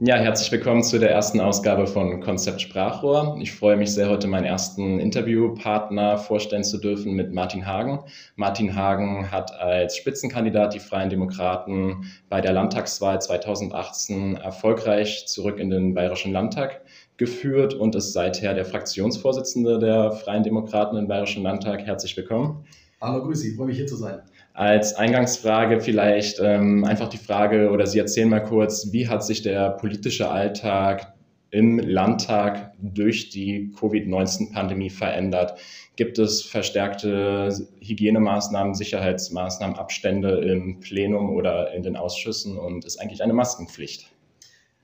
Ja, herzlich willkommen zu der ersten Ausgabe von Konzept Sprachrohr. Ich freue mich sehr, heute meinen ersten Interviewpartner vorstellen zu dürfen mit Martin Hagen. Martin Hagen hat als Spitzenkandidat die Freien Demokraten bei der Landtagswahl 2018 erfolgreich zurück in den Bayerischen Landtag geführt und ist seither der Fraktionsvorsitzende der Freien Demokraten im Bayerischen Landtag. Herzlich willkommen. Hallo, grüß Sie, freue mich hier zu sein. Als Eingangsfrage vielleicht ähm, einfach die Frage oder Sie erzählen mal kurz, wie hat sich der politische Alltag im Landtag durch die Covid-19-Pandemie verändert? Gibt es verstärkte Hygienemaßnahmen, Sicherheitsmaßnahmen, Abstände im Plenum oder in den Ausschüssen und ist eigentlich eine Maskenpflicht?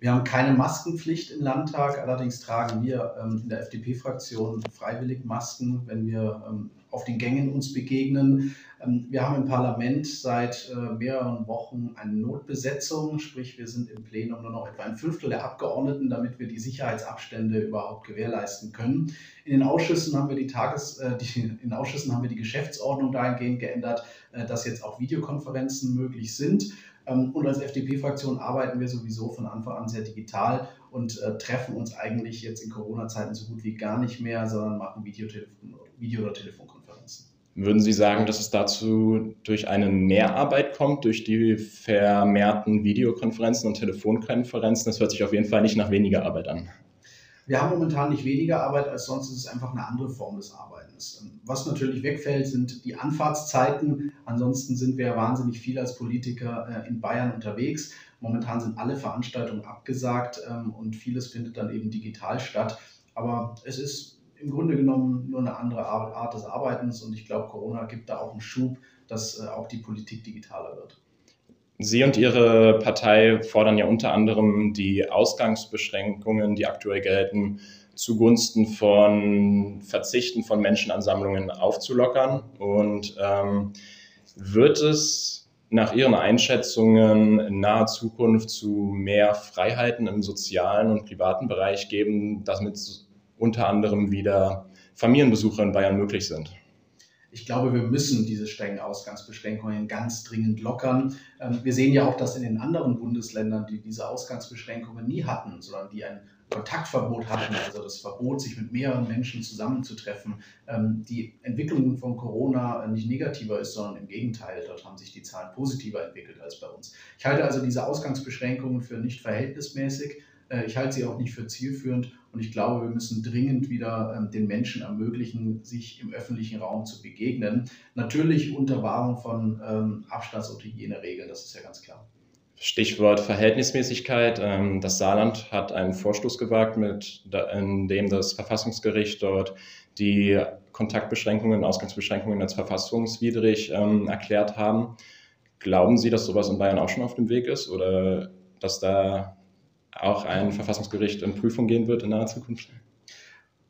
Wir haben keine Maskenpflicht im Landtag, allerdings tragen wir ähm, in der FDP-Fraktion freiwillig Masken, wenn wir ähm, auf den Gängen uns begegnen. Ähm, wir haben im Parlament seit äh, mehreren Wochen eine Notbesetzung, sprich wir sind im Plenum nur noch etwa ein Fünftel der Abgeordneten, damit wir die Sicherheitsabstände überhaupt gewährleisten können. In den Ausschüssen haben wir die Tages, äh, die, in Ausschüssen haben wir die Geschäftsordnung dahingehend geändert, äh, dass jetzt auch Videokonferenzen möglich sind. Ähm, und als FDP-Fraktion arbeiten wir sowieso von Anfang an sehr digital und äh, treffen uns eigentlich jetzt in Corona-Zeiten so gut wie gar nicht mehr, sondern machen Video- oder Telefonkonferenzen. Würden Sie sagen, dass es dazu durch eine Mehrarbeit kommt, durch die vermehrten Videokonferenzen und Telefonkonferenzen? Das hört sich auf jeden Fall nicht nach weniger Arbeit an. Wir haben momentan nicht weniger Arbeit als sonst, es ist einfach eine andere Form des Arbeitens. Was natürlich wegfällt, sind die Anfahrtszeiten. Ansonsten sind wir ja wahnsinnig viel als Politiker äh, in Bayern unterwegs. Momentan sind alle Veranstaltungen abgesagt ähm, und vieles findet dann eben digital statt. Aber es ist im Grunde genommen nur eine andere Art des Arbeitens und ich glaube, Corona gibt da auch einen Schub, dass äh, auch die Politik digitaler wird. Sie und Ihre Partei fordern ja unter anderem die Ausgangsbeschränkungen, die aktuell gelten, zugunsten von Verzichten von Menschenansammlungen aufzulockern. Und ähm, wird es nach Ihren Einschätzungen in naher Zukunft zu mehr Freiheiten im sozialen und privaten Bereich geben, damit unter anderem wieder Familienbesuche in Bayern möglich sind? Ich glaube, wir müssen diese strengen Ausgangsbeschränkungen ganz dringend lockern. Ähm, wir sehen ja auch, dass in den anderen Bundesländern, die diese Ausgangsbeschränkungen nie hatten, sondern die ein Kontaktverbot hatten, also das Verbot, sich mit mehreren Menschen zusammenzutreffen, ähm, die Entwicklung von Corona nicht negativer ist, sondern im Gegenteil, dort haben sich die Zahlen positiver entwickelt als bei uns. Ich halte also diese Ausgangsbeschränkungen für nicht verhältnismäßig. Äh, ich halte sie auch nicht für zielführend und ich glaube, wir müssen dringend wieder ähm, den Menschen ermöglichen, sich im öffentlichen Raum zu begegnen. Natürlich unter Wahrung von ähm, Abstands- und Hygieneregeln, das ist ja ganz klar. Stichwort Verhältnismäßigkeit. Ähm, das Saarland hat einen Vorstoß gewagt, mit, in dem das Verfassungsgericht dort die Kontaktbeschränkungen, Ausgangsbeschränkungen als verfassungswidrig erklärt haben. Glauben Sie, dass sowas in Bayern auch schon auf dem Weg ist oder dass da auch ein Verfassungsgericht in Prüfung gehen wird in naher Zukunft?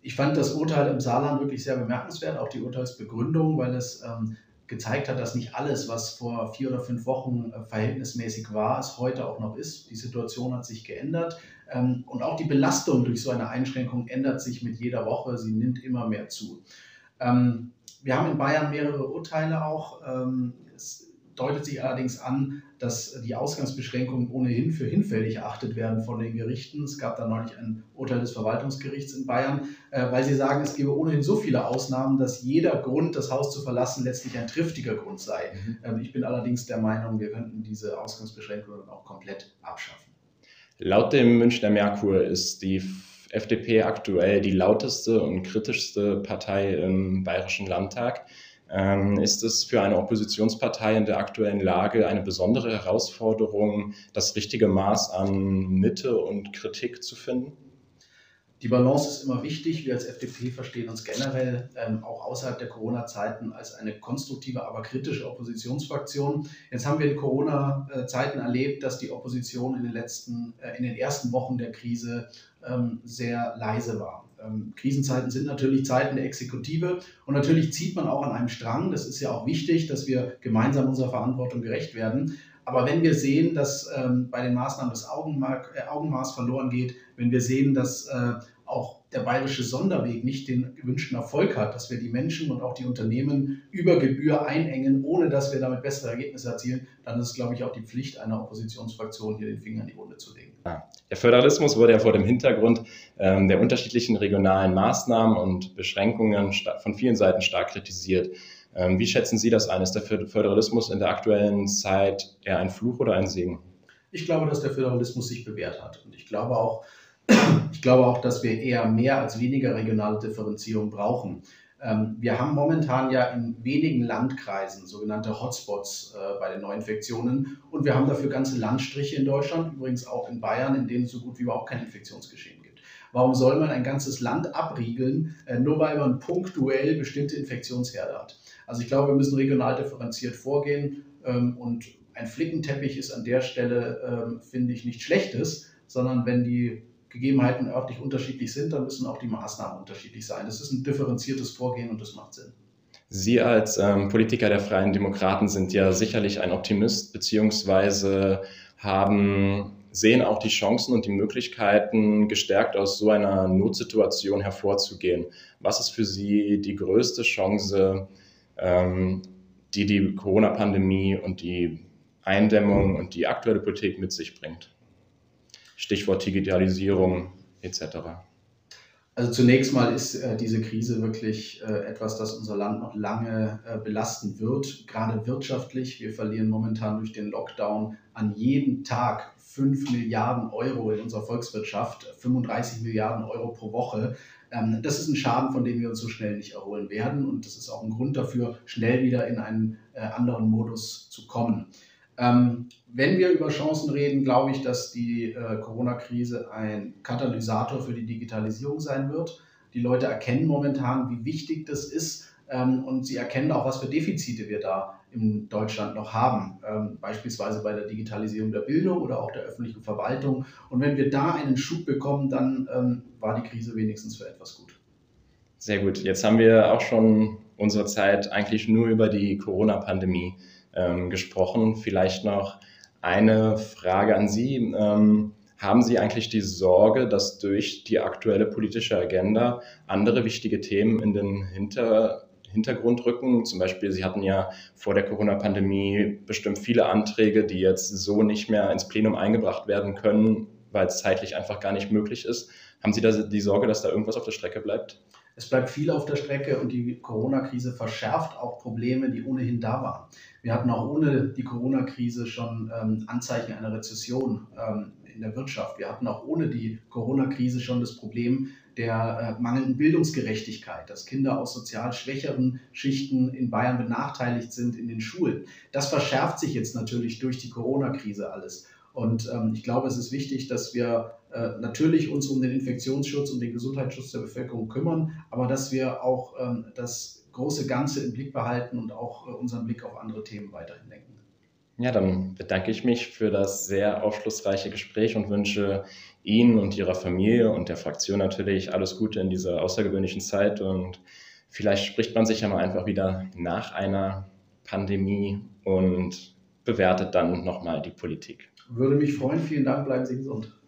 Ich fand das Urteil im Saarland wirklich sehr bemerkenswert, auch die Urteilsbegründung, weil es ähm, gezeigt hat, dass nicht alles, was vor vier oder fünf Wochen äh, verhältnismäßig war, es heute auch noch ist. Die Situation hat sich geändert ähm, und auch die Belastung durch so eine Einschränkung ändert sich mit jeder Woche. Sie nimmt immer mehr zu. Ähm, wir haben in Bayern mehrere Urteile auch. Ähm, es deutet sich allerdings an, dass die Ausgangsbeschränkungen ohnehin für hinfällig erachtet werden von den Gerichten. Es gab da neulich ein Urteil des Verwaltungsgerichts in Bayern, äh, weil sie sagen, es gebe ohnehin so viele Ausnahmen, dass jeder Grund, das Haus zu verlassen, letztlich ein triftiger Grund sei. Mhm. Ähm, ich bin allerdings der Meinung, wir könnten diese Ausgangsbeschränkungen auch komplett abschaffen. Laut dem Münchner Merkur ist die FDP aktuell die lauteste und kritischste Partei im Bayerischen Landtag. Ähm, ist es für eine Oppositionspartei in der aktuellen Lage eine besondere Herausforderung, das richtige Maß an Mitte und Kritik zu finden? Die Balance ist immer wichtig. Wir als FDP verstehen uns generell ähm, auch außerhalb der Corona-Zeiten als eine konstruktive, aber kritische Oppositionsfraktion. Jetzt haben wir in Corona-Zeiten erlebt, dass die Opposition in den letzten, äh, in den ersten Wochen der Krise ähm, sehr leise war. Ähm, Krisenzeiten sind natürlich Zeiten der Exekutive und natürlich zieht man auch an einem Strang. Das ist ja auch wichtig, dass wir gemeinsam unserer Verantwortung gerecht werden. Aber wenn wir sehen, dass ähm, bei den Maßnahmen das äh, Augenmaß verloren geht, wenn wir sehen, dass äh, auch der bayerische Sonderweg nicht den gewünschten Erfolg hat, dass wir die Menschen und auch die Unternehmen über Gebühr einengen, ohne dass wir damit bessere Ergebnisse erzielen, dann ist es, glaube ich, auch die Pflicht einer Oppositionsfraktion, hier den Finger in die Wunde zu legen. Der Föderalismus wurde ja vor dem Hintergrund ähm, der unterschiedlichen regionalen Maßnahmen und Beschränkungen von vielen Seiten stark kritisiert. Ähm, wie schätzen Sie das ein? Ist der Föderalismus in der aktuellen Zeit eher ein Fluch oder ein Segen? Ich glaube, dass der Föderalismus sich bewährt hat. Und ich glaube auch, ich glaube auch, dass wir eher mehr als weniger regionale Differenzierung brauchen. Ähm, wir haben momentan ja in wenigen Landkreisen sogenannte Hotspots äh, bei den Neuinfektionen und wir haben dafür ganze Landstriche in Deutschland, übrigens auch in Bayern, in denen es so gut wie überhaupt kein Infektionsgeschehen gibt. Warum soll man ein ganzes Land abriegeln, äh, nur weil man punktuell bestimmte Infektionsherde hat? Also ich glaube, wir müssen regional differenziert vorgehen ähm, und ein Flickenteppich ist an der Stelle, ähm, finde ich, nichts Schlechtes, sondern wenn die Gegebenheiten örtlich unterschiedlich sind, dann müssen auch die Maßnahmen unterschiedlich sein. Das ist ein differenziertes Vorgehen und das macht Sinn. Sie als ähm, Politiker der Freien Demokraten sind ja sicherlich ein Optimist, beziehungsweise haben, sehen auch die Chancen und die Möglichkeiten, gestärkt aus so einer Notsituation hervorzugehen. Was ist für Sie die größte Chance, ähm, die die Corona-Pandemie und die Eindämmung und die aktuelle Politik mit sich bringt? Stichwort Digitalisierung etc. Also zunächst mal ist äh, diese Krise wirklich äh, etwas, das unser Land noch lange äh, belasten wird, gerade wirtschaftlich. Wir verlieren momentan durch den Lockdown an jedem Tag 5 Milliarden Euro in unserer Volkswirtschaft, 35 Milliarden Euro pro Woche. Ähm, das ist ein Schaden, von dem wir uns so schnell nicht erholen werden. Und das ist auch ein Grund dafür, schnell wieder in einen äh, anderen Modus zu kommen. Ähm, wenn wir über Chancen reden, glaube ich, dass die äh, Corona-Krise ein Katalysator für die Digitalisierung sein wird. Die Leute erkennen momentan, wie wichtig das ist ähm, und sie erkennen auch, was für Defizite wir da in Deutschland noch haben, ähm, beispielsweise bei der Digitalisierung der Bildung oder auch der öffentlichen Verwaltung. Und wenn wir da einen Schub bekommen, dann ähm, war die Krise wenigstens für etwas gut. Sehr gut. Jetzt haben wir auch schon unsere Zeit eigentlich nur über die Corona-Pandemie ähm, gesprochen. Vielleicht noch eine Frage an Sie. Ähm, haben Sie eigentlich die Sorge, dass durch die aktuelle politische Agenda andere wichtige Themen in den Hinter Hintergrund rücken. Zum Beispiel, Sie hatten ja vor der Corona-Pandemie bestimmt viele Anträge, die jetzt so nicht mehr ins Plenum eingebracht werden können, weil es zeitlich einfach gar nicht möglich ist. Haben Sie da die Sorge, dass da irgendwas auf der Strecke bleibt? Es bleibt viel auf der Strecke und die Corona-Krise verschärft auch Probleme, die ohnehin da waren. Wir hatten auch ohne die Corona-Krise schon ähm, Anzeichen einer Rezession ähm, in der Wirtschaft. Wir hatten auch ohne die Corona-Krise schon das Problem der äh, mangelnden Bildungsgerechtigkeit, dass Kinder aus sozial schwächeren Schichten in Bayern benachteiligt sind in den Schulen. Das verschärft sich jetzt natürlich durch die Corona-Krise alles. Und ähm, ich glaube, es ist wichtig, dass wir äh, natürlich uns um den Infektionsschutz und den Gesundheitsschutz der Bevölkerung kümmern, aber dass wir auch ähm, das große Ganze im Blick behalten und auch äh, unseren Blick auf andere Themen weiterhin lenken. Ja, dann bedanke ich mich für das sehr aufschlussreiche Gespräch und wünsche Ihnen und Ihrer Familie und der Fraktion natürlich alles Gute in dieser außergewöhnlichen Zeit und vielleicht spricht man sich ja mal einfach wieder nach einer Pandemie und bewertet dann nochmal die Politik. Würde mich freuen. Vielen Dank. Bleiben Sie gesund.